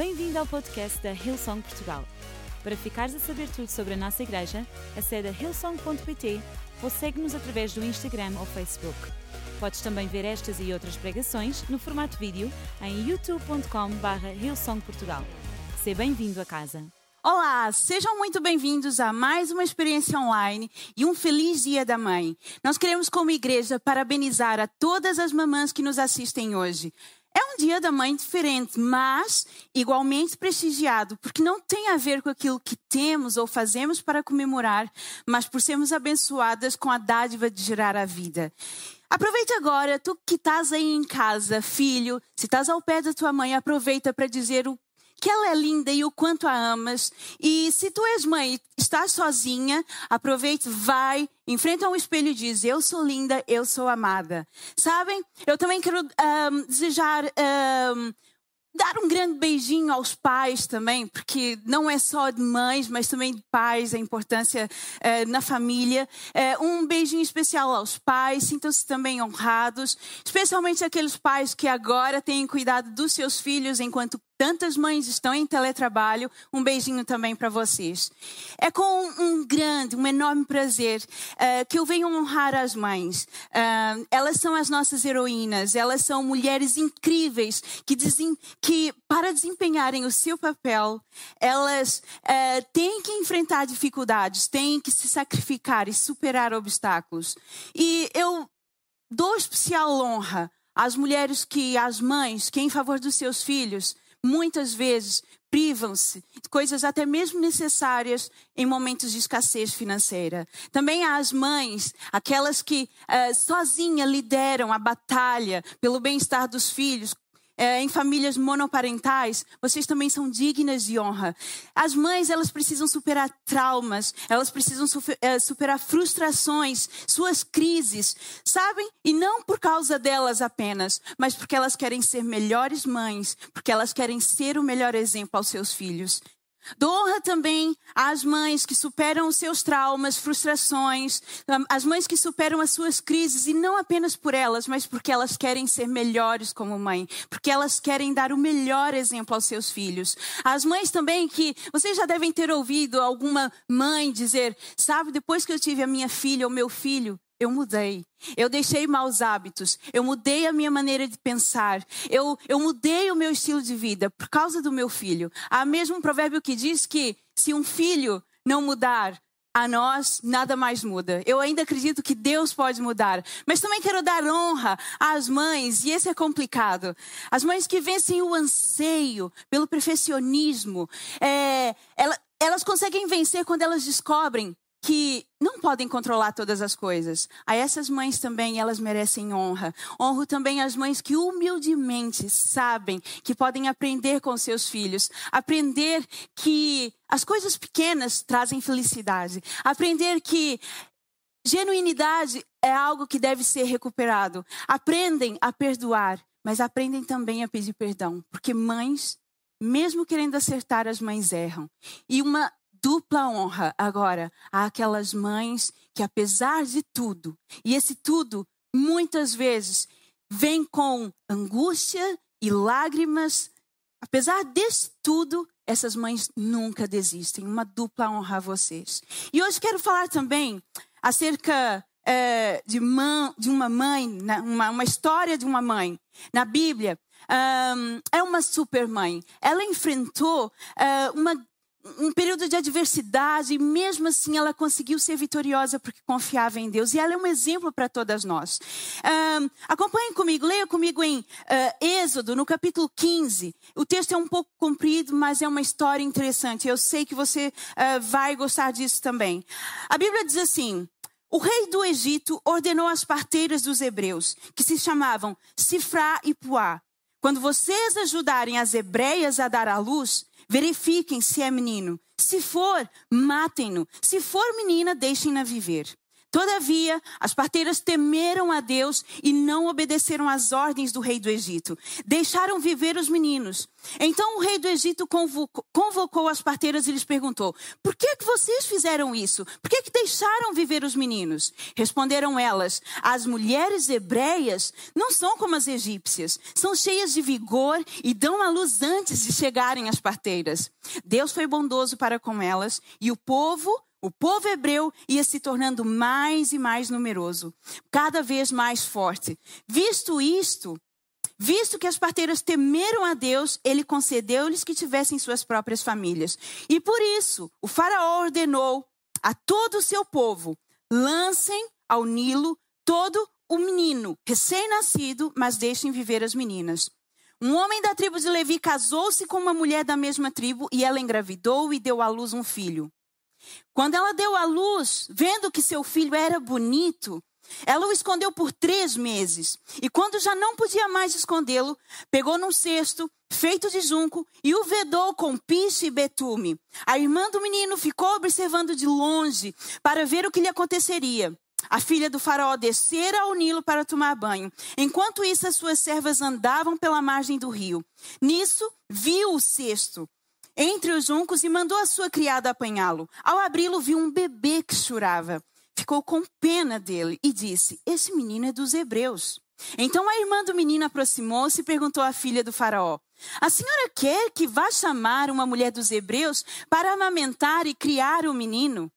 Bem-vindo ao podcast da Hillsong Portugal. Para ficares a saber tudo sobre a nossa igreja, acede a hillsong.pt ou segue-nos através do Instagram ou Facebook. Podes também ver estas e outras pregações no formato vídeo em youtube.com.br hillsongportugal. Seja bem-vindo a casa. Olá, sejam muito bem-vindos a mais uma experiência online e um feliz Dia da Mãe. Nós queremos, como igreja, parabenizar a todas as mamãs que nos assistem hoje. É um dia da mãe diferente, mas igualmente prestigiado, porque não tem a ver com aquilo que temos ou fazemos para comemorar, mas por sermos abençoadas com a dádiva de gerar a vida. Aproveita agora, tu que estás aí em casa, filho, se estás ao pé da tua mãe, aproveita para dizer o que ela é linda e o quanto a amas. E se tu és mãe e estás sozinha, aproveite, vai, enfrenta um espelho e diz: Eu sou linda, eu sou amada. Sabem? Eu também quero um, desejar. Um, dar um grande beijinho aos pais também, porque não é só de mães, mas também de pais, a importância uh, na família. Uh, um beijinho especial aos pais, sintam-se também honrados, especialmente aqueles pais que agora têm cuidado dos seus filhos enquanto tantas mães estão em teletrabalho, um beijinho também para vocês. É com um grande, um enorme prazer uh, que eu venho honrar as mães. Uh, elas são as nossas heroínas, elas são mulheres incríveis que, que para desempenharem o seu papel, elas uh, têm que enfrentar dificuldades, têm que se sacrificar e superar obstáculos. E eu dou especial honra às mulheres que, às mães, que em favor dos seus filhos, muitas vezes privam-se de coisas até mesmo necessárias em momentos de escassez financeira. Também há as mães, aquelas que uh, sozinha lideram a batalha pelo bem-estar dos filhos, é, em famílias monoparentais, vocês também são dignas de honra. As mães, elas precisam superar traumas, elas precisam é, superar frustrações, suas crises, sabem? E não por causa delas apenas, mas porque elas querem ser melhores mães, porque elas querem ser o melhor exemplo aos seus filhos. Dou honra também às mães que superam os seus traumas, frustrações, às mães que superam as suas crises, e não apenas por elas, mas porque elas querem ser melhores como mãe, porque elas querem dar o melhor exemplo aos seus filhos. As mães também que vocês já devem ter ouvido alguma mãe dizer: sabe, depois que eu tive a minha filha ou meu filho, eu mudei. Eu deixei maus hábitos. Eu mudei a minha maneira de pensar. Eu, eu mudei o meu estilo de vida por causa do meu filho. Há mesmo um provérbio que diz que se um filho não mudar, a nós nada mais muda. Eu ainda acredito que Deus pode mudar. Mas também quero dar honra às mães, e esse é complicado. As mães que vencem o anseio pelo perfeccionismo. É, elas, elas conseguem vencer quando elas descobrem que não podem controlar todas as coisas. A essas mães também elas merecem honra. Honro também as mães que humildemente sabem que podem aprender com seus filhos, aprender que as coisas pequenas trazem felicidade, aprender que genuinidade é algo que deve ser recuperado. Aprendem a perdoar, mas aprendem também a pedir perdão, porque mães mesmo querendo acertar, as mães erram. E uma dupla honra agora àquelas mães que, apesar de tudo, e esse tudo muitas vezes vem com angústia e lágrimas, apesar desse tudo, essas mães nunca desistem. Uma dupla honra a vocês. E hoje quero falar também acerca é, de, mãe, de, uma mãe, né, uma, uma, história de uma mãe. Na Bíblia, um, é uma super mãe. Ela enfrentou uh, uma um período de adversidade e mesmo assim ela conseguiu ser vitoriosa porque confiava em Deus. E ela é um exemplo para todas nós. Um, acompanhe comigo, leia comigo em uh, Êxodo, no capítulo 15. O texto é um pouco comprido, mas é uma história interessante. Eu sei que você uh, vai gostar disso também. A Bíblia diz assim: o rei do Egito ordenou às parteiras dos hebreus, que se chamavam Sifrá e Puá, quando vocês ajudarem as hebreias a dar à luz, Verifiquem se é menino. Se for, matem-no. Se for menina, deixem-na viver. Todavia, as parteiras temeram a Deus e não obedeceram às ordens do rei do Egito. Deixaram viver os meninos. Então o rei do Egito convocou, convocou as parteiras e lhes perguntou: Por que, que vocês fizeram isso? Por que, que deixaram viver os meninos? Responderam elas: As mulheres hebreias não são como as egípcias, são cheias de vigor e dão à luz antes de chegarem as parteiras. Deus foi bondoso para com elas e o povo o povo hebreu ia se tornando mais e mais numeroso, cada vez mais forte. Visto isto, visto que as parteiras temeram a Deus, ele concedeu-lhes que tivessem suas próprias famílias. E por isso, o Faraó ordenou a todo o seu povo: lancem ao Nilo todo o menino recém-nascido, mas deixem viver as meninas. Um homem da tribo de Levi casou-se com uma mulher da mesma tribo e ela engravidou e deu à luz um filho. Quando ela deu à luz, vendo que seu filho era bonito, ela o escondeu por três meses. E quando já não podia mais escondê-lo, pegou num cesto feito de junco e o vedou com piche e betume. A irmã do menino ficou observando de longe para ver o que lhe aconteceria. A filha do faraó descera ao Nilo para tomar banho. Enquanto isso, as suas servas andavam pela margem do rio. Nisso, viu o cesto entre os juncos e mandou a sua criada apanhá-lo. Ao abri-lo, viu um bebê que chorava. Ficou com pena dele e disse: Esse menino é dos hebreus. Então a irmã do menino aproximou-se e perguntou à filha do Faraó: A senhora quer que vá chamar uma mulher dos hebreus para amamentar e criar o menino?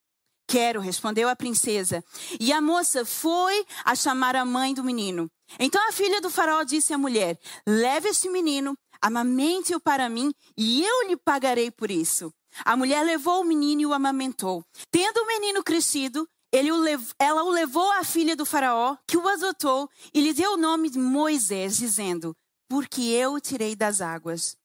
Quero, respondeu a princesa. E a moça foi a chamar a mãe do menino. Então a filha do faraó disse à mulher: Leve este menino, amamente-o para mim, e eu lhe pagarei por isso. A mulher levou o menino e o amamentou. Tendo o menino crescido, o lev... ela o levou à filha do faraó, que o adotou, e lhe deu o nome de Moisés, dizendo: Porque eu o tirei das águas.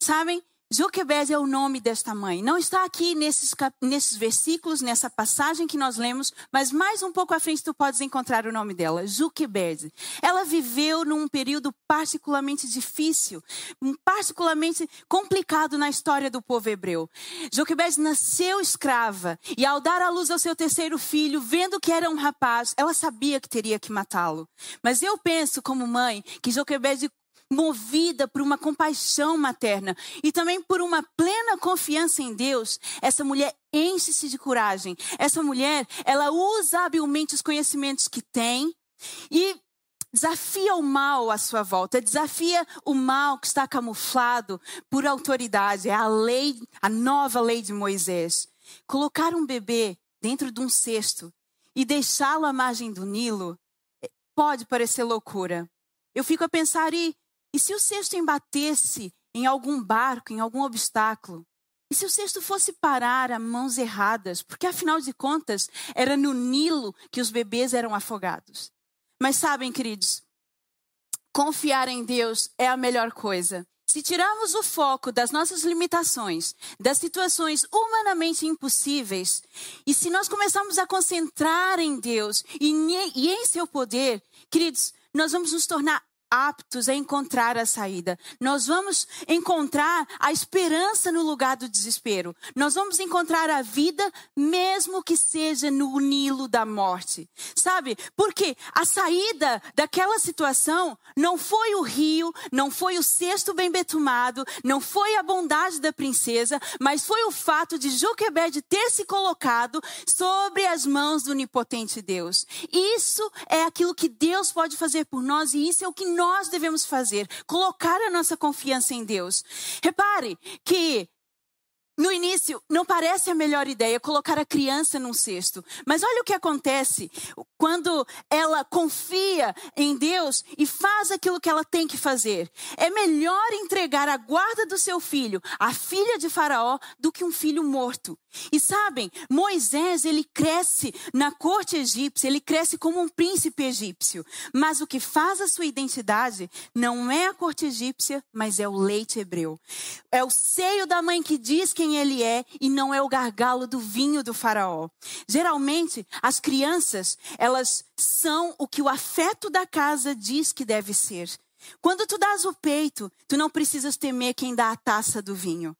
Sabem, Joquebed é o nome desta mãe. Não está aqui nesses, nesses versículos, nessa passagem que nós lemos, mas mais um pouco à frente tu podes encontrar o nome dela, Joquebed. Ela viveu num período particularmente difícil, particularmente complicado na história do povo hebreu. Joquebed nasceu escrava e ao dar à luz ao seu terceiro filho, vendo que era um rapaz, ela sabia que teria que matá-lo. Mas eu penso como mãe que Joquebed movida por uma compaixão materna e também por uma plena confiança em Deus, essa mulher enche-se de coragem. Essa mulher, ela usa habilmente os conhecimentos que tem e desafia o mal à sua volta, desafia o mal que está camuflado por autoridade, é a lei, a nova lei de Moisés. Colocar um bebê dentro de um cesto e deixá-lo à margem do Nilo eh, pode parecer loucura. Eu fico a pensar, e e se o cesto embatesse em algum barco, em algum obstáculo? E se o cesto fosse parar a mãos erradas? Porque afinal de contas, era no Nilo que os bebês eram afogados. Mas sabem, queridos, confiar em Deus é a melhor coisa. Se tirarmos o foco das nossas limitações, das situações humanamente impossíveis, e se nós começarmos a concentrar em Deus e em seu poder, queridos, nós vamos nos tornar aptos a encontrar a saída. Nós vamos encontrar a esperança no lugar do desespero. Nós vamos encontrar a vida, mesmo que seja no Nilo da morte. Sabe? Porque a saída daquela situação não foi o rio, não foi o cesto bem betumado, não foi a bondade da princesa, mas foi o fato de Joquebed ter se colocado sobre as mãos do onipotente Deus. Isso é aquilo que Deus pode fazer por nós e isso é o que nós devemos fazer, colocar a nossa confiança em Deus. Repare que no início, não parece a melhor ideia colocar a criança num cesto. Mas olha o que acontece quando ela confia em Deus e faz aquilo que ela tem que fazer. É melhor entregar a guarda do seu filho, a filha de Faraó, do que um filho morto. E sabem, Moisés, ele cresce na corte egípcia, ele cresce como um príncipe egípcio. Mas o que faz a sua identidade não é a corte egípcia, mas é o leite hebreu. É o seio da mãe que diz quem ele é e não é o gargalo do vinho do faraó. Geralmente, as crianças, elas são o que o afeto da casa diz que deve ser. Quando tu dás o peito, tu não precisas temer quem dá a taça do vinho.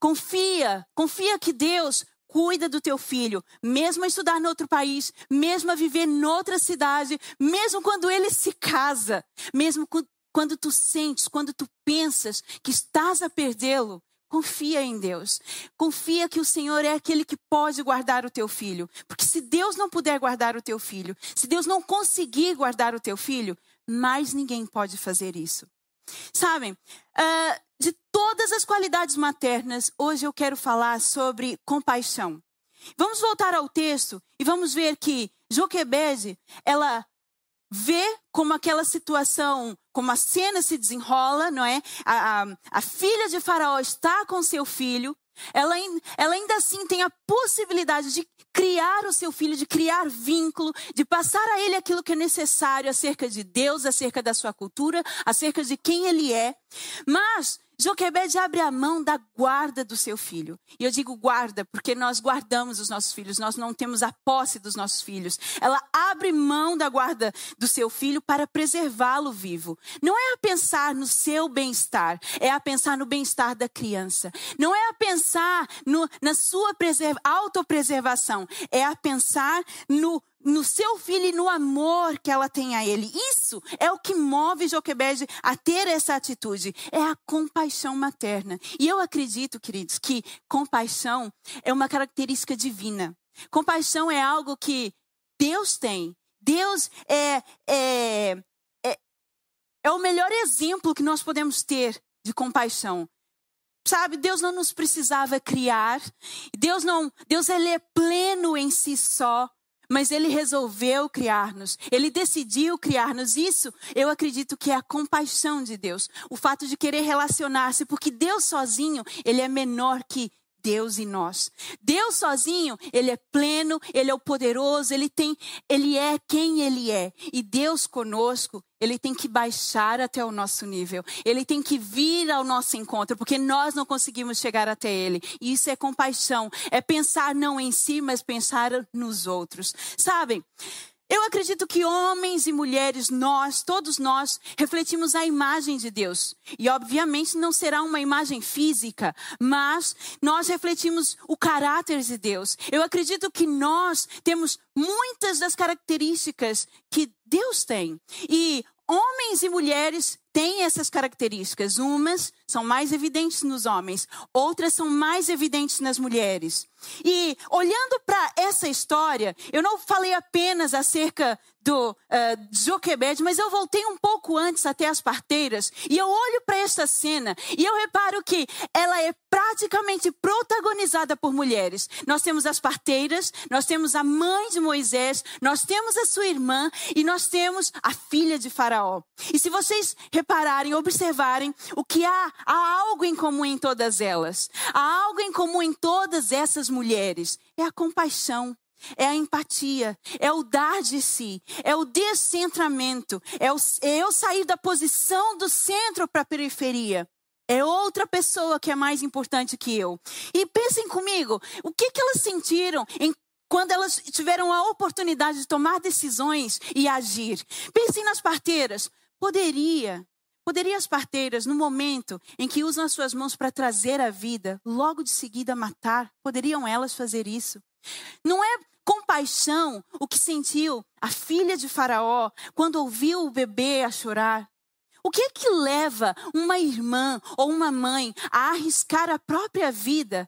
Confia, confia que Deus cuida do teu filho, mesmo a estudar em outro país, mesmo a viver noutra cidade, mesmo quando ele se casa, mesmo quando tu sentes, quando tu pensas que estás a perdê-lo, Confia em Deus. Confia que o Senhor é aquele que pode guardar o teu filho. Porque se Deus não puder guardar o teu filho, se Deus não conseguir guardar o teu filho, mais ninguém pode fazer isso. Sabem, uh, de todas as qualidades maternas, hoje eu quero falar sobre compaixão. Vamos voltar ao texto e vamos ver que Joquebede, ela vê como aquela situação, como a cena se desenrola, não é? A, a, a filha de Faraó está com seu filho, ela, ela ainda assim tem a possibilidade de criar o seu filho, de criar vínculo, de passar a ele aquilo que é necessário acerca de Deus, acerca da sua cultura, acerca de quem ele é. Mas Joquebede abre a mão da guarda do seu filho. E eu digo guarda porque nós guardamos os nossos filhos, nós não temos a posse dos nossos filhos. Ela abre mão da guarda do seu filho para preservá-lo vivo. Não é a pensar no seu bem-estar, é a pensar no bem-estar da criança. Não é a pensar no, na sua autopreservação, é a pensar no no seu filho e no amor que ela tem a ele. Isso é o que move Joquebede a ter essa atitude. É a compaixão materna. E eu acredito, queridos, que compaixão é uma característica divina. Compaixão é algo que Deus tem. Deus é, é, é, é o melhor exemplo que nós podemos ter de compaixão. Sabe, Deus não nos precisava criar. Deus não, Deus ele é pleno em si só. Mas ele resolveu criar-nos, ele decidiu criar-nos. Isso eu acredito que é a compaixão de Deus, o fato de querer relacionar-se, porque Deus sozinho, ele é menor que Deus e nós. Deus sozinho, ele é pleno, ele é o poderoso, ele tem, ele é quem ele é. E Deus conosco, ele tem que baixar até o nosso nível. Ele tem que vir ao nosso encontro, porque nós não conseguimos chegar até ele. E isso é compaixão, é pensar não em si, mas pensar nos outros. Sabem? Eu acredito que homens e mulheres, nós, todos nós, refletimos a imagem de Deus. E obviamente não será uma imagem física, mas nós refletimos o caráter de Deus. Eu acredito que nós temos muitas das características que Deus tem. E homens e mulheres têm essas características. Umas são mais evidentes nos homens, outras são mais evidentes nas mulheres. E olhando para essa história, eu não falei apenas acerca do uh, mas eu voltei um pouco antes até as parteiras e eu olho para esta cena e eu reparo que ela é praticamente protagonizada por mulheres. Nós temos as parteiras, nós temos a mãe de Moisés, nós temos a sua irmã e nós temos a filha de Faraó. E se vocês repararem, observarem, o que há, há algo em comum em todas elas. Há algo em comum em todas essas mulheres. É a compaixão. É a empatia, é o dar de si, é o descentramento, é, o, é eu sair da posição do centro para a periferia. É outra pessoa que é mais importante que eu. E pensem comigo, o que, que elas sentiram em, quando elas tiveram a oportunidade de tomar decisões e agir? Pensem nas parteiras. Poderia, poderia as parteiras, no momento em que usam as suas mãos para trazer a vida, logo de seguida matar, poderiam elas fazer isso? Não é compaixão o que sentiu a filha de Faraó quando ouviu o bebê a chorar? O que é que leva uma irmã ou uma mãe a arriscar a própria vida?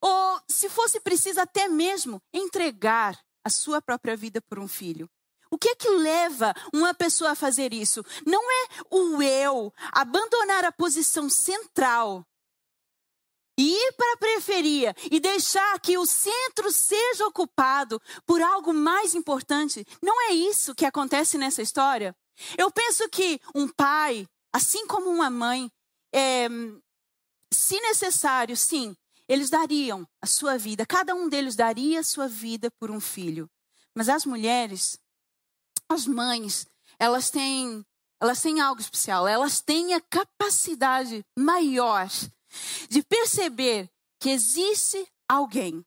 Ou, se fosse preciso, até mesmo entregar a sua própria vida por um filho? O que é que leva uma pessoa a fazer isso? Não é o eu abandonar a posição central ir para a periferia e deixar que o centro seja ocupado por algo mais importante. Não é isso que acontece nessa história. Eu penso que um pai, assim como uma mãe, é, se necessário, sim, eles dariam a sua vida, cada um deles daria a sua vida por um filho. Mas as mulheres, as mães, elas têm, elas têm algo especial, elas têm a capacidade maior de perceber que existe alguém,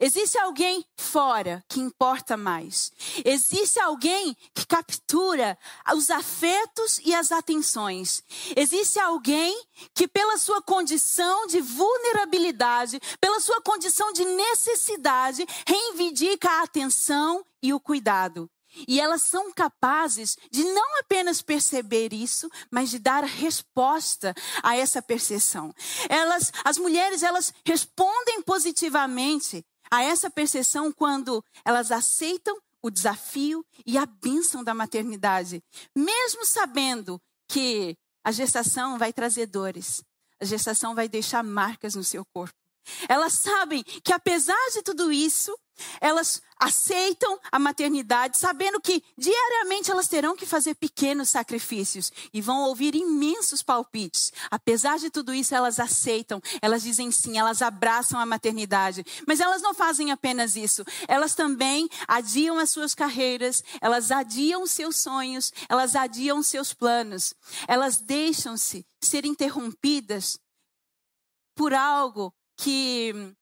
Existe alguém fora que importa mais. Existe alguém que captura os afetos e as atenções. Existe alguém que, pela sua condição de vulnerabilidade, pela sua condição de necessidade, reivindica a atenção e o cuidado. E elas são capazes de não apenas perceber isso, mas de dar resposta a essa percepção. Elas, as mulheres, elas respondem positivamente a essa percepção quando elas aceitam o desafio e a bênção da maternidade, mesmo sabendo que a gestação vai trazer dores, a gestação vai deixar marcas no seu corpo. Elas sabem que apesar de tudo isso, elas aceitam a maternidade, sabendo que diariamente elas terão que fazer pequenos sacrifícios e vão ouvir imensos palpites. Apesar de tudo isso, elas aceitam, elas dizem sim, elas abraçam a maternidade. Mas elas não fazem apenas isso, elas também adiam as suas carreiras, elas adiam seus sonhos, elas adiam seus planos. Elas deixam-se ser interrompidas por algo que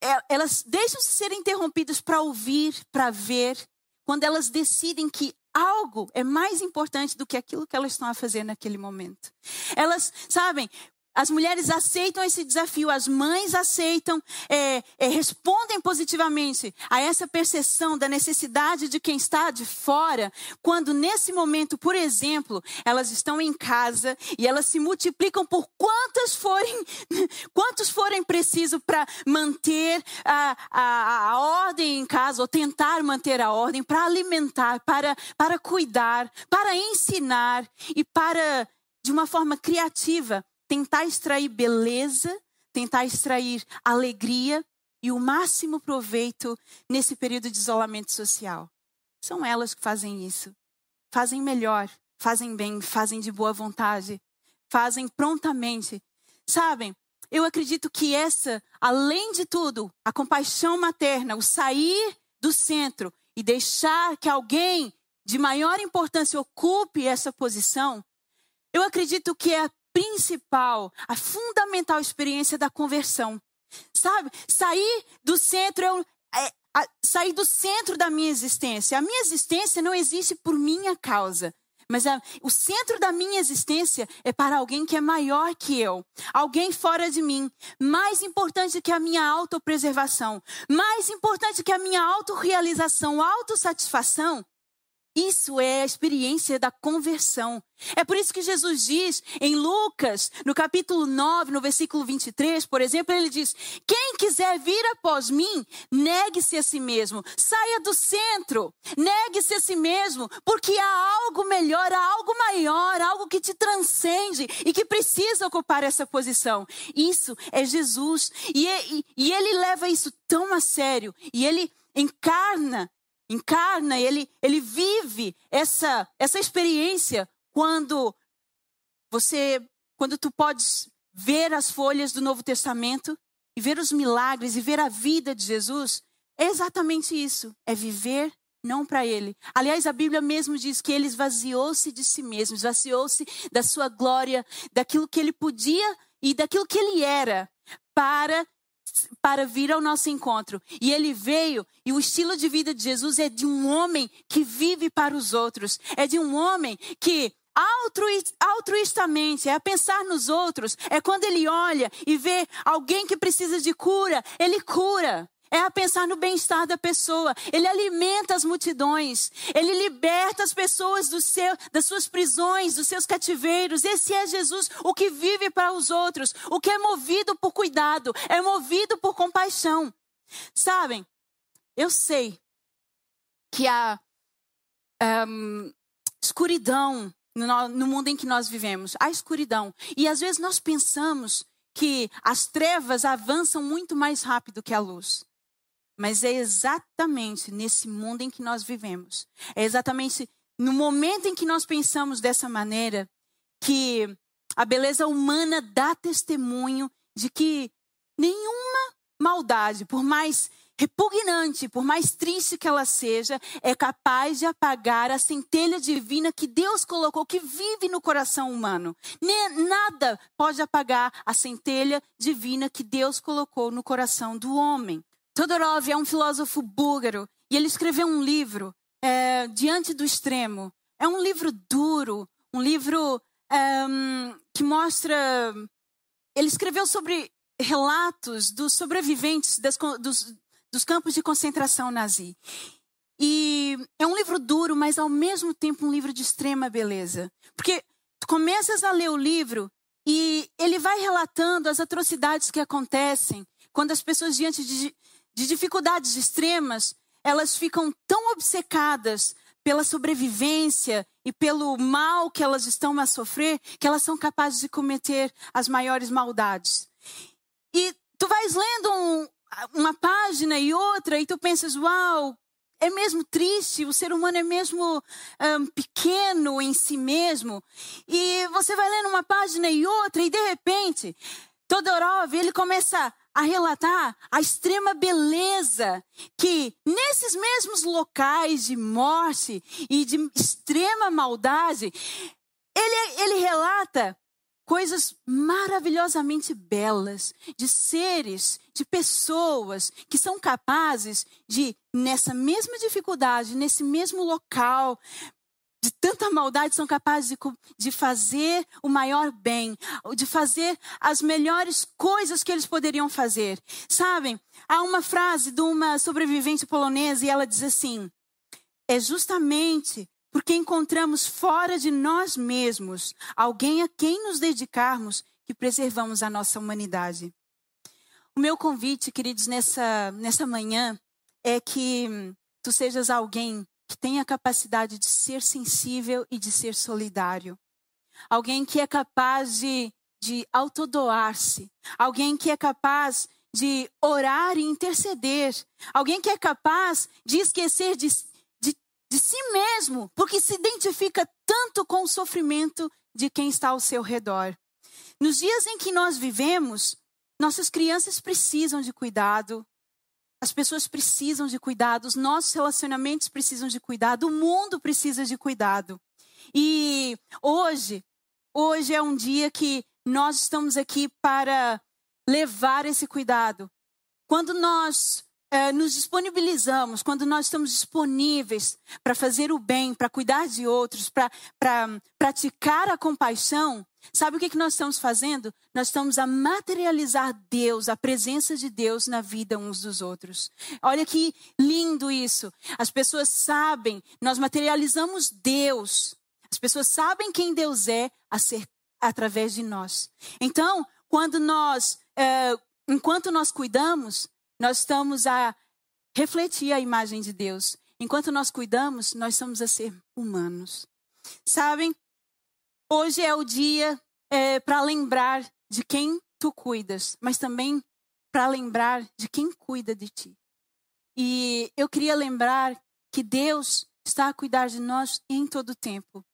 é, elas deixam-se ser interrompidas para ouvir, para ver, quando elas decidem que algo é mais importante do que aquilo que elas estão a fazer naquele momento. Elas, sabem, as mulheres aceitam esse desafio, as mães aceitam, é, é, respondem positivamente a essa percepção da necessidade de quem está de fora, quando nesse momento, por exemplo, elas estão em casa e elas se multiplicam por quantas forem, quantos forem preciso para manter a, a, a ordem em casa, ou tentar manter a ordem, para alimentar, para, para cuidar, para ensinar e para, de uma forma criativa, tentar extrair beleza, tentar extrair alegria e o máximo proveito nesse período de isolamento social. São elas que fazem isso. Fazem melhor, fazem bem, fazem de boa vontade, fazem prontamente. Sabem, eu acredito que essa, além de tudo, a compaixão materna, o sair do centro e deixar que alguém de maior importância ocupe essa posição, eu acredito que é principal, a fundamental experiência da conversão. Sabe? Sair do centro é, a, sair do centro da minha existência. A minha existência não existe por minha causa. Mas a, o centro da minha existência é para alguém que é maior que eu, alguém fora de mim, mais importante que a minha autopreservação, mais importante que a minha autorrealização, autossatisfação, isso é a experiência da conversão. É por isso que Jesus diz em Lucas, no capítulo 9, no versículo 23, por exemplo, ele diz: Quem quiser vir após mim, negue-se a si mesmo, saia do centro, negue-se a si mesmo, porque há algo melhor, há algo maior, algo que te transcende e que precisa ocupar essa posição. Isso é Jesus. E, e, e ele leva isso tão a sério, e ele encarna encarna, ele, ele vive essa, essa experiência quando você, quando tu podes ver as folhas do Novo Testamento e ver os milagres e ver a vida de Jesus, é exatamente isso, é viver não para ele. Aliás, a Bíblia mesmo diz que ele esvaziou-se de si mesmo, esvaziou-se da sua glória, daquilo que ele podia e daquilo que ele era, para para vir ao nosso encontro. E ele veio, e o estilo de vida de Jesus é de um homem que vive para os outros, é de um homem que altruistamente, é a pensar nos outros, é quando ele olha e vê alguém que precisa de cura, ele cura é a pensar no bem-estar da pessoa. Ele alimenta as multidões. Ele liberta as pessoas do seu, das suas prisões, dos seus cativeiros. Esse é Jesus, o que vive para os outros, o que é movido por cuidado, é movido por compaixão. Sabem, eu sei que há um, escuridão no, no mundo em que nós vivemos. Há escuridão. E às vezes nós pensamos que as trevas avançam muito mais rápido que a luz. Mas é exatamente nesse mundo em que nós vivemos, é exatamente no momento em que nós pensamos dessa maneira que a beleza humana dá testemunho de que nenhuma maldade, por mais repugnante, por mais triste que ela seja, é capaz de apagar a centelha divina que Deus colocou, que vive no coração humano. Nada pode apagar a centelha divina que Deus colocou no coração do homem. Todorov é um filósofo búlgaro e ele escreveu um livro, é, Diante do Extremo. É um livro duro, um livro que mostra. Ele escreveu sobre relatos dos sobreviventes das, dos, dos campos de concentração nazi. E é um livro duro, mas ao mesmo tempo um livro de extrema beleza. Porque tu começas a ler o livro e ele vai relatando as atrocidades que acontecem quando as pessoas, diante de, de dificuldades extremas, elas ficam tão obcecadas pela sobrevivência e pelo mal que elas estão a sofrer, que elas são capazes de cometer as maiores maldades. E tu vais lendo um, uma página e outra e tu pensas, uau, é mesmo triste, o ser humano é mesmo um, pequeno em si mesmo. E você vai lendo uma página e outra e de repente, Todorov, ele começa a relatar a extrema beleza que nesses mesmos locais de morte e de extrema maldade, ele, ele relata coisas maravilhosamente belas de seres, de pessoas que são capazes de, nessa mesma dificuldade, nesse mesmo local, de tanta maldade, são capazes de, de fazer o maior bem, de fazer as melhores coisas que eles poderiam fazer. Sabem, há uma frase de uma sobrevivente polonesa e ela diz assim: é justamente porque encontramos fora de nós mesmos alguém a quem nos dedicarmos que preservamos a nossa humanidade. O meu convite, queridos, nessa, nessa manhã é que tu sejas alguém que tem a capacidade de ser sensível e de ser solidário. Alguém que é capaz de, de autodoar-se. Alguém que é capaz de orar e interceder. Alguém que é capaz de esquecer de, de, de si mesmo, porque se identifica tanto com o sofrimento de quem está ao seu redor. Nos dias em que nós vivemos, nossas crianças precisam de cuidado, as pessoas precisam de cuidado, os nossos relacionamentos precisam de cuidado, o mundo precisa de cuidado. E hoje, hoje é um dia que nós estamos aqui para levar esse cuidado. Quando nós é, nos disponibilizamos, quando nós estamos disponíveis para fazer o bem, para cuidar de outros, para praticar a compaixão, sabe o que, que nós estamos fazendo? Nós estamos a materializar Deus, a presença de Deus na vida uns dos outros. Olha que lindo isso. As pessoas sabem, nós materializamos Deus. As pessoas sabem quem Deus é ser, através de nós. Então, quando nós, é, enquanto nós cuidamos, nós estamos a refletir a imagem de Deus. Enquanto nós cuidamos, nós estamos a ser humanos. Sabem, hoje é o dia é, para lembrar de quem tu cuidas, mas também para lembrar de quem cuida de ti. E eu queria lembrar que Deus está a cuidar de nós em todo o tempo.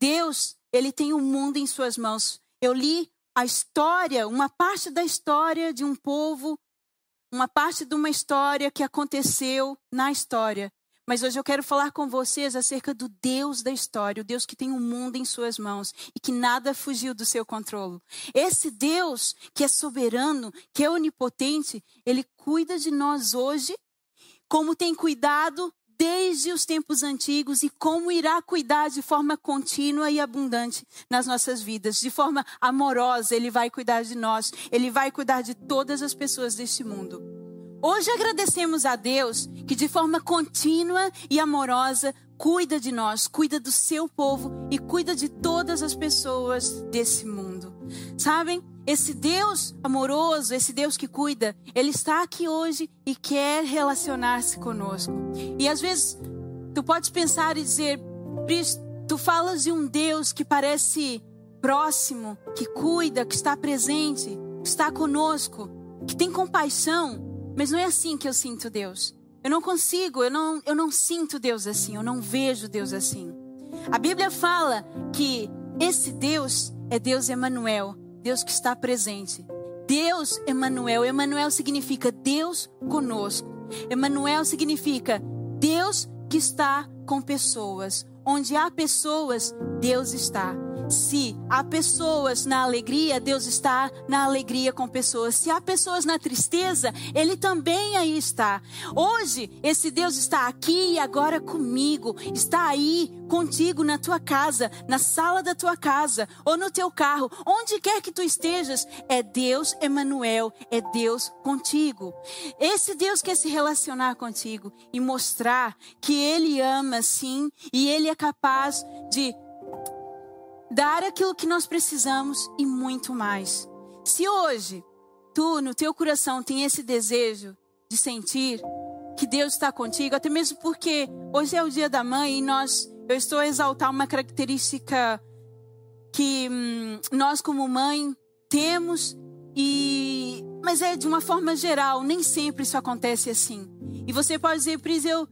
Deus, ele tem o mundo em suas mãos. Eu li a história, uma parte da história de um povo uma parte de uma história que aconteceu na história. Mas hoje eu quero falar com vocês acerca do Deus da história, o Deus que tem o mundo em suas mãos e que nada fugiu do seu controle. Esse Deus que é soberano, que é onipotente, ele cuida de nós hoje, como tem cuidado desde os tempos antigos e como irá cuidar de forma contínua e abundante nas nossas vidas, de forma amorosa, ele vai cuidar de nós, ele vai cuidar de todas as pessoas deste mundo. Hoje agradecemos a Deus que de forma contínua e amorosa cuida de nós, cuida do seu povo e cuida de todas as pessoas desse mundo. Sabem? Esse Deus amoroso, esse Deus que cuida, ele está aqui hoje e quer relacionar-se conosco. E às vezes tu podes pensar e dizer, tu falas de um Deus que parece próximo, que cuida, que está presente, que está conosco, que tem compaixão, mas não é assim que eu sinto Deus. Eu não consigo, eu não, eu não sinto Deus assim, eu não vejo Deus assim. A Bíblia fala que esse Deus é Deus Emanuel, Deus que está presente. Deus Emanuel. Emanuel significa Deus conosco. Emanuel significa Deus que está com pessoas. Onde há pessoas, Deus está. Se há pessoas na alegria, Deus está na alegria com pessoas. Se há pessoas na tristeza, Ele também aí está. Hoje, esse Deus está aqui e agora comigo. Está aí contigo na tua casa, na sala da tua casa ou no teu carro, onde quer que tu estejas. É Deus Emanuel, é Deus contigo. Esse Deus quer se relacionar contigo e mostrar que Ele ama sim e Ele é capaz de dar aquilo que nós precisamos e muito mais. Se hoje tu, no teu coração, tem esse desejo de sentir que Deus está contigo, até mesmo porque hoje é o dia da mãe e nós, eu estou a exaltar uma característica que hum, nós como mãe temos e mas é de uma forma geral, nem sempre isso acontece assim. E você pode dizer, Pris, eu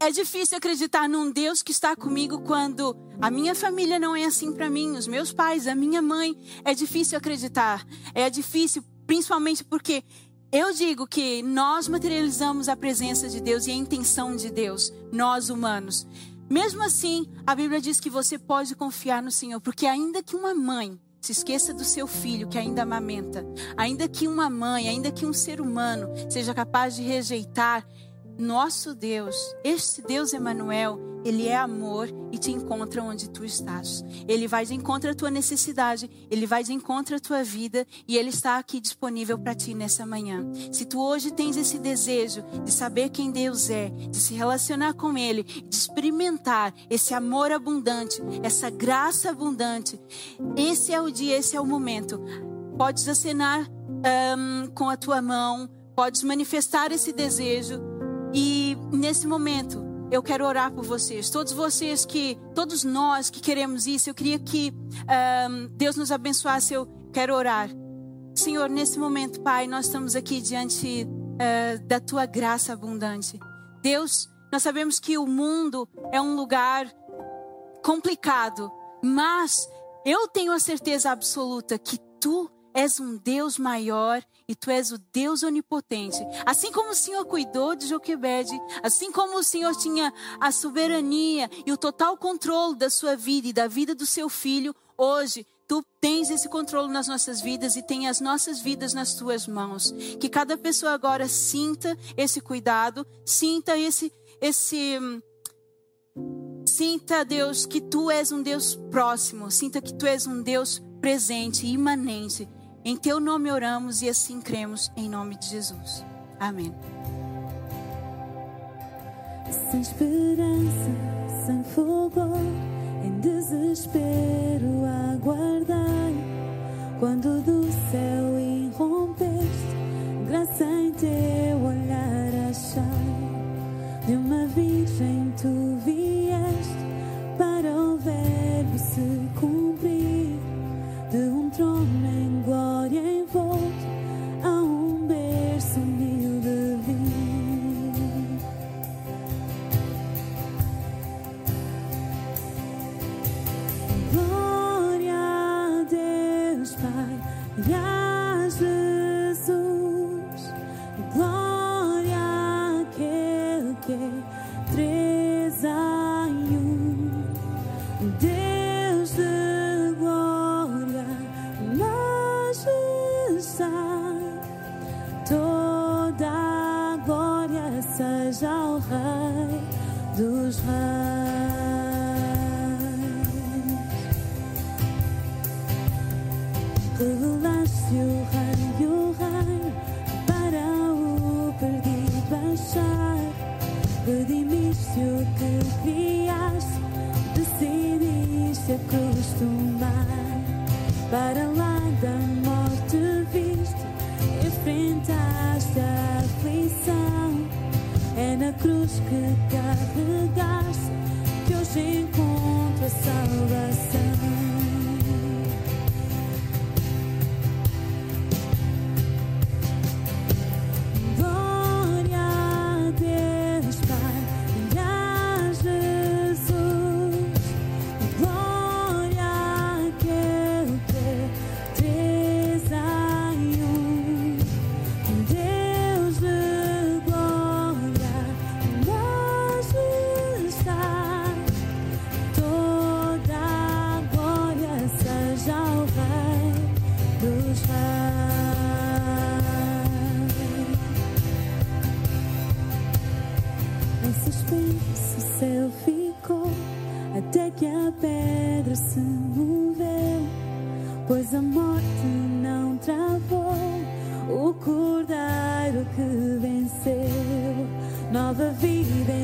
é difícil acreditar num Deus que está comigo quando a minha família não é assim para mim, os meus pais, a minha mãe. É difícil acreditar. É difícil, principalmente porque eu digo que nós materializamos a presença de Deus e a intenção de Deus, nós humanos. Mesmo assim, a Bíblia diz que você pode confiar no Senhor, porque ainda que uma mãe se esqueça do seu filho que ainda amamenta, ainda que uma mãe, ainda que um ser humano seja capaz de rejeitar nosso Deus, este Deus Emanuel, ele é amor e te encontra onde tu estás. Ele vai de encontro à tua necessidade, ele vai de encontro à tua vida e ele está aqui disponível para ti nessa manhã. Se tu hoje tens esse desejo de saber quem Deus é, de se relacionar com ele, de experimentar esse amor abundante, essa graça abundante, esse é o dia, esse é o momento. Podes acenar um, com a tua mão, podes manifestar esse desejo e nesse momento, eu quero orar por vocês. Todos vocês que, todos nós que queremos isso, eu queria que um, Deus nos abençoasse. Eu quero orar. Senhor, nesse momento, Pai, nós estamos aqui diante uh, da tua graça abundante. Deus, nós sabemos que o mundo é um lugar complicado, mas eu tenho a certeza absoluta que tu és um Deus maior e tu és o Deus onipotente. Assim como o Senhor cuidou de Joquebede, assim como o Senhor tinha a soberania e o total controle da sua vida e da vida do seu filho, hoje tu tens esse controle nas nossas vidas e tem as nossas vidas nas tuas mãos. Que cada pessoa agora sinta esse cuidado, sinta esse esse sinta Deus que tu és um Deus próximo, sinta que tu és um Deus presente, imanente em teu nome oramos e assim cremos em nome de Jesus. Amém. Sem esperança, sem fogo, em desespero aguardai. Quando do céu irrompeste, graça em teu olhar achai. De uma virgem tu vieste para o verbo se cumprir. De um trono em glória envolto É na cruz que carregaste que hoje encontro a salvação. Nova vida